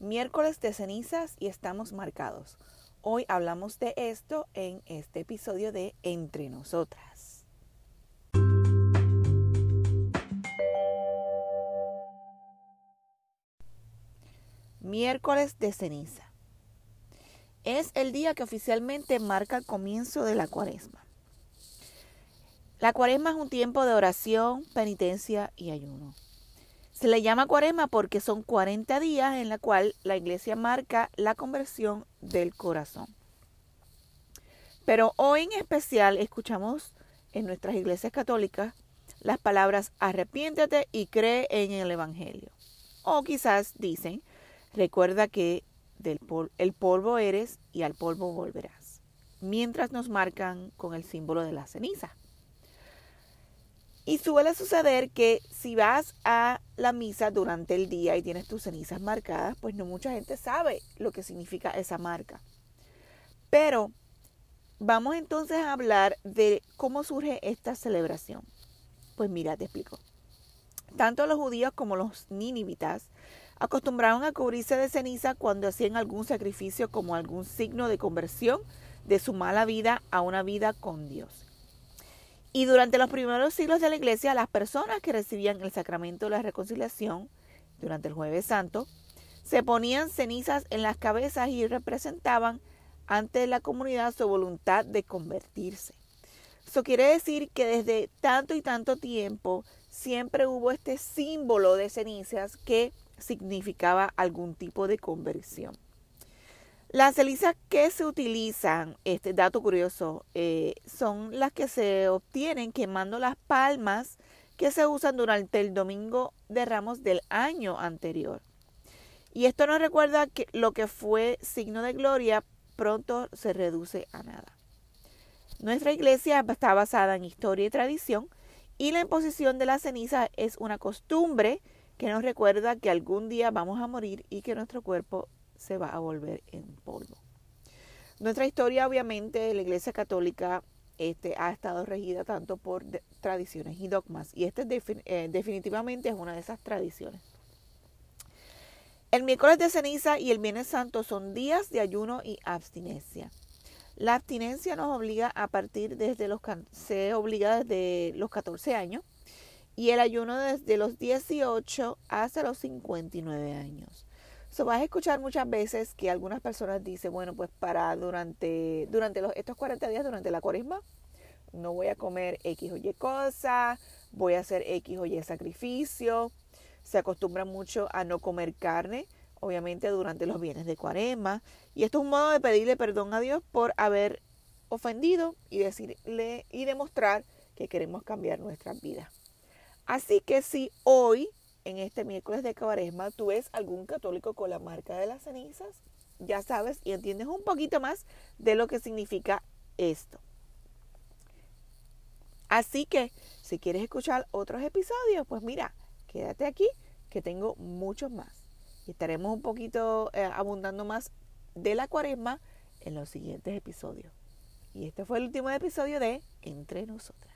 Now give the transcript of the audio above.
Miércoles de cenizas y estamos marcados. Hoy hablamos de esto en este episodio de Entre Nosotras. Miércoles de ceniza. Es el día que oficialmente marca el comienzo de la cuaresma. La cuaresma es un tiempo de oración, penitencia y ayuno. Se le llama cuaresma porque son 40 días en la cual la iglesia marca la conversión del corazón. Pero hoy en especial escuchamos en nuestras iglesias católicas las palabras arrepiéntete y cree en el Evangelio. O quizás dicen, recuerda que del el polvo eres y al polvo volverás. Mientras nos marcan con el símbolo de la ceniza. Y suele suceder que si vas a la misa durante el día y tienes tus cenizas marcadas, pues no mucha gente sabe lo que significa esa marca. Pero vamos entonces a hablar de cómo surge esta celebración. Pues mira, te explico. Tanto los judíos como los ninivitas acostumbraron a cubrirse de ceniza cuando hacían algún sacrificio como algún signo de conversión de su mala vida a una vida con Dios. Y durante los primeros siglos de la iglesia, las personas que recibían el sacramento de la reconciliación durante el jueves santo, se ponían cenizas en las cabezas y representaban ante la comunidad su voluntad de convertirse. Eso quiere decir que desde tanto y tanto tiempo siempre hubo este símbolo de cenizas que significaba algún tipo de conversión. Las cenizas que se utilizan, este dato curioso, eh, son las que se obtienen quemando las palmas que se usan durante el domingo de ramos del año anterior. Y esto nos recuerda que lo que fue signo de gloria pronto se reduce a nada. Nuestra iglesia está basada en historia y tradición y la imposición de la ceniza es una costumbre que nos recuerda que algún día vamos a morir y que nuestro cuerpo se va a volver en polvo. Nuestra historia, obviamente, la Iglesia Católica este, ha estado regida tanto por tradiciones y dogmas, y este eh, definitivamente es una de esas tradiciones. El miércoles de ceniza y el viernes santo son días de ayuno y abstinencia. La abstinencia nos obliga a partir desde los se obliga desde los 14 años y el ayuno desde los 18 hasta los 59 años. So, vas a escuchar muchas veces que algunas personas dicen, bueno, pues para durante, durante los, estos 40 días, durante la cuaresma, no voy a comer X o Y cosa, voy a hacer X o Y sacrificio. Se acostumbra mucho a no comer carne, obviamente durante los bienes de cuaresma. Y esto es un modo de pedirle perdón a Dios por haber ofendido y decirle y demostrar que queremos cambiar nuestras vidas. Así que si hoy en este miércoles de cuaresma tú ves algún católico con la marca de las cenizas, ya sabes y entiendes un poquito más de lo que significa esto. Así que si quieres escuchar otros episodios, pues mira, quédate aquí que tengo muchos más. Y estaremos un poquito eh, abundando más de la cuaresma en los siguientes episodios. Y este fue el último episodio de Entre Nosotras.